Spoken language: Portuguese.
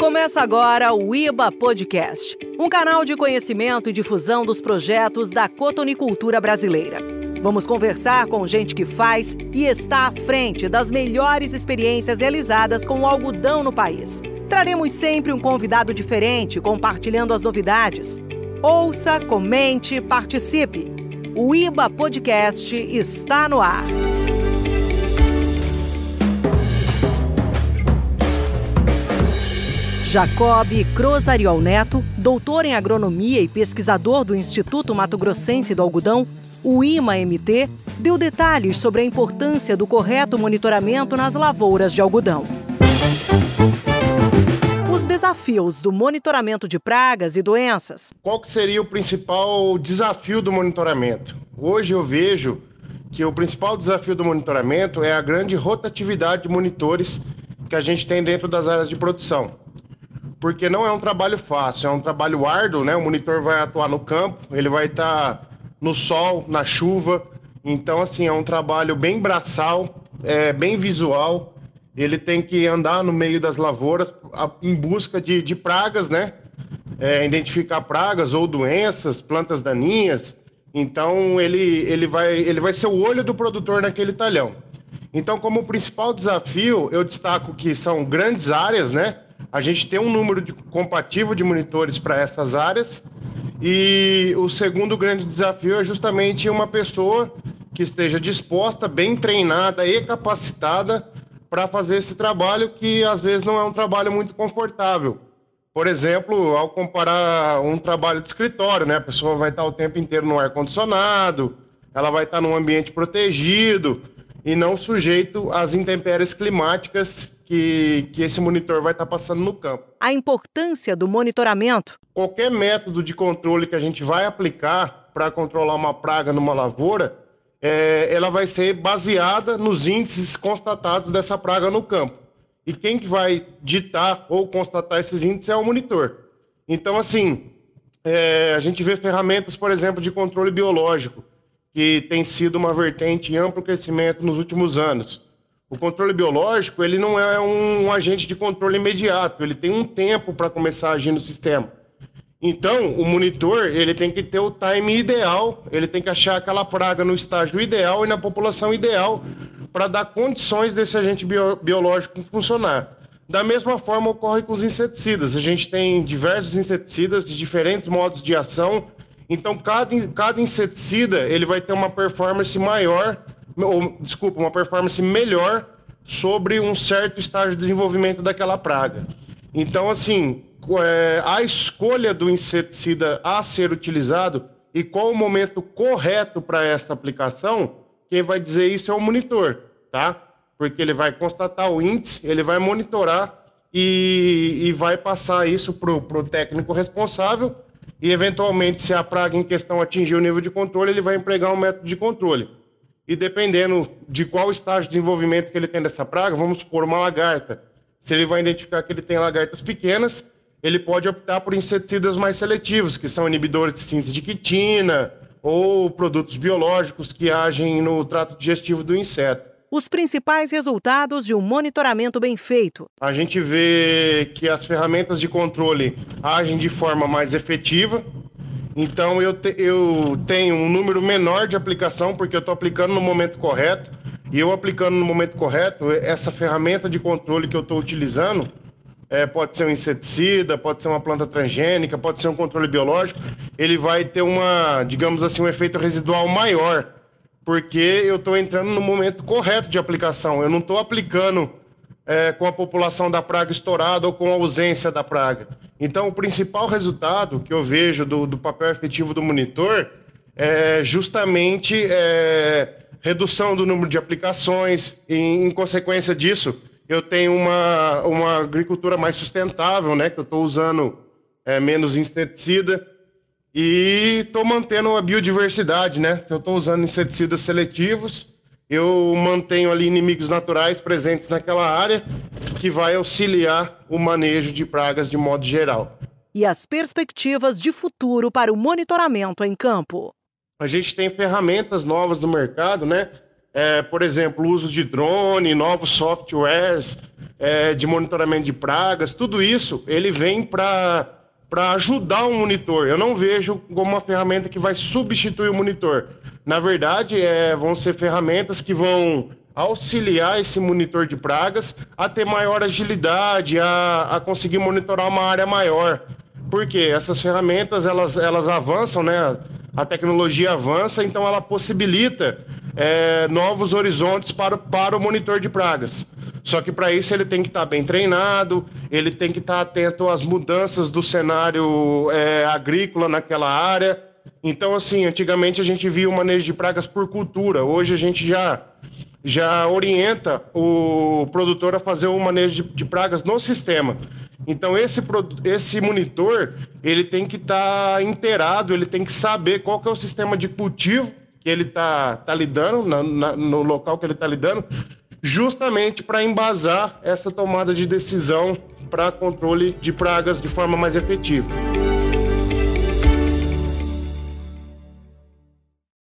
Começa agora o IBA Podcast, um canal de conhecimento e difusão dos projetos da cotonicultura brasileira. Vamos conversar com gente que faz e está à frente das melhores experiências realizadas com o algodão no país. Traremos sempre um convidado diferente compartilhando as novidades. Ouça, comente, participe. O IBA Podcast está no ar. Jacob Crosariol Neto, doutor em agronomia e pesquisador do Instituto Mato Grossense do Algodão, o IMA-MT, deu detalhes sobre a importância do correto monitoramento nas lavouras de algodão. Os desafios do monitoramento de pragas e doenças. Qual seria o principal desafio do monitoramento? Hoje eu vejo que o principal desafio do monitoramento é a grande rotatividade de monitores que a gente tem dentro das áreas de produção porque não é um trabalho fácil, é um trabalho árduo, né? O monitor vai atuar no campo, ele vai estar tá no sol, na chuva. Então, assim, é um trabalho bem braçal, é, bem visual. Ele tem que andar no meio das lavouras em busca de, de pragas, né? É, identificar pragas ou doenças, plantas daninhas. Então, ele, ele, vai, ele vai ser o olho do produtor naquele talhão. Então, como principal desafio, eu destaco que são grandes áreas, né? A gente tem um número de, compatível de monitores para essas áreas. E o segundo grande desafio é justamente uma pessoa que esteja disposta, bem treinada e capacitada para fazer esse trabalho que às vezes não é um trabalho muito confortável. Por exemplo, ao comparar um trabalho de escritório, né? A pessoa vai estar o tempo inteiro no ar condicionado, ela vai estar num ambiente protegido e não sujeito às intempéries climáticas que, que esse monitor vai estar tá passando no campo. A importância do monitoramento. Qualquer método de controle que a gente vai aplicar para controlar uma praga numa lavoura, é, ela vai ser baseada nos índices constatados dessa praga no campo. E quem que vai ditar ou constatar esses índices é o monitor. Então, assim, é, a gente vê ferramentas, por exemplo, de controle biológico, que tem sido uma vertente em amplo crescimento nos últimos anos. O controle biológico, ele não é um, um agente de controle imediato, ele tem um tempo para começar a agir no sistema. Então, o monitor, ele tem que ter o time ideal, ele tem que achar aquela praga no estágio ideal e na população ideal para dar condições desse agente bio, biológico funcionar. Da mesma forma ocorre com os inseticidas. A gente tem diversos inseticidas de diferentes modos de ação. Então, cada, cada inseticida ele vai ter uma performance maior ou, desculpa, uma performance melhor sobre um certo estágio de desenvolvimento daquela praga. Então, assim, é, a escolha do inseticida a ser utilizado e qual o momento correto para esta aplicação, quem vai dizer isso é o monitor, tá? Porque ele vai constatar o índice, ele vai monitorar e, e vai passar isso para o técnico responsável e, eventualmente, se a praga em questão atingir o nível de controle, ele vai empregar um método de controle e dependendo de qual estágio de desenvolvimento que ele tem dessa praga, vamos supor uma lagarta. Se ele vai identificar que ele tem lagartas pequenas, ele pode optar por inseticidas mais seletivos, que são inibidores de síntese de quitina ou produtos biológicos que agem no trato digestivo do inseto. Os principais resultados de um monitoramento bem feito. A gente vê que as ferramentas de controle agem de forma mais efetiva, então eu, te, eu tenho um número menor de aplicação, porque eu estou aplicando no momento correto. E eu aplicando no momento correto, essa ferramenta de controle que eu estou utilizando, é, pode ser um inseticida, pode ser uma planta transgênica, pode ser um controle biológico, ele vai ter uma, digamos assim, um efeito residual maior, porque eu estou entrando no momento correto de aplicação. Eu não estou aplicando é, com a população da praga estourada ou com a ausência da praga. Então, o principal resultado que eu vejo do, do papel efetivo do monitor é justamente é, redução do número de aplicações, e, em consequência disso, eu tenho uma, uma agricultura mais sustentável, né? Que eu estou usando é, menos inseticida e estou mantendo a biodiversidade, né? Eu estou usando inseticidas seletivos eu mantenho ali inimigos naturais presentes naquela área, que vai auxiliar o manejo de pragas de modo geral. E as perspectivas de futuro para o monitoramento em campo? A gente tem ferramentas novas no mercado, né? é, por exemplo, o uso de drone, novos softwares é, de monitoramento de pragas, tudo isso ele vem para para ajudar o monitor. Eu não vejo como uma ferramenta que vai substituir o monitor. Na verdade, é, vão ser ferramentas que vão auxiliar esse monitor de pragas a ter maior agilidade, a, a conseguir monitorar uma área maior. Porque essas ferramentas elas, elas avançam, né? A tecnologia avança, então ela possibilita é, novos horizontes para, para o monitor de pragas. Só que para isso ele tem que estar tá bem treinado, ele tem que estar tá atento às mudanças do cenário é, agrícola naquela área. Então, assim, antigamente a gente via o manejo de pragas por cultura, hoje a gente já, já orienta o produtor a fazer o manejo de, de pragas no sistema. Então, esse, esse monitor, ele tem que estar tá inteirado, ele tem que saber qual que é o sistema de cultivo que ele está tá lidando, na, na, no local que ele está lidando, justamente para embasar essa tomada de decisão para controle de pragas de forma mais efetiva.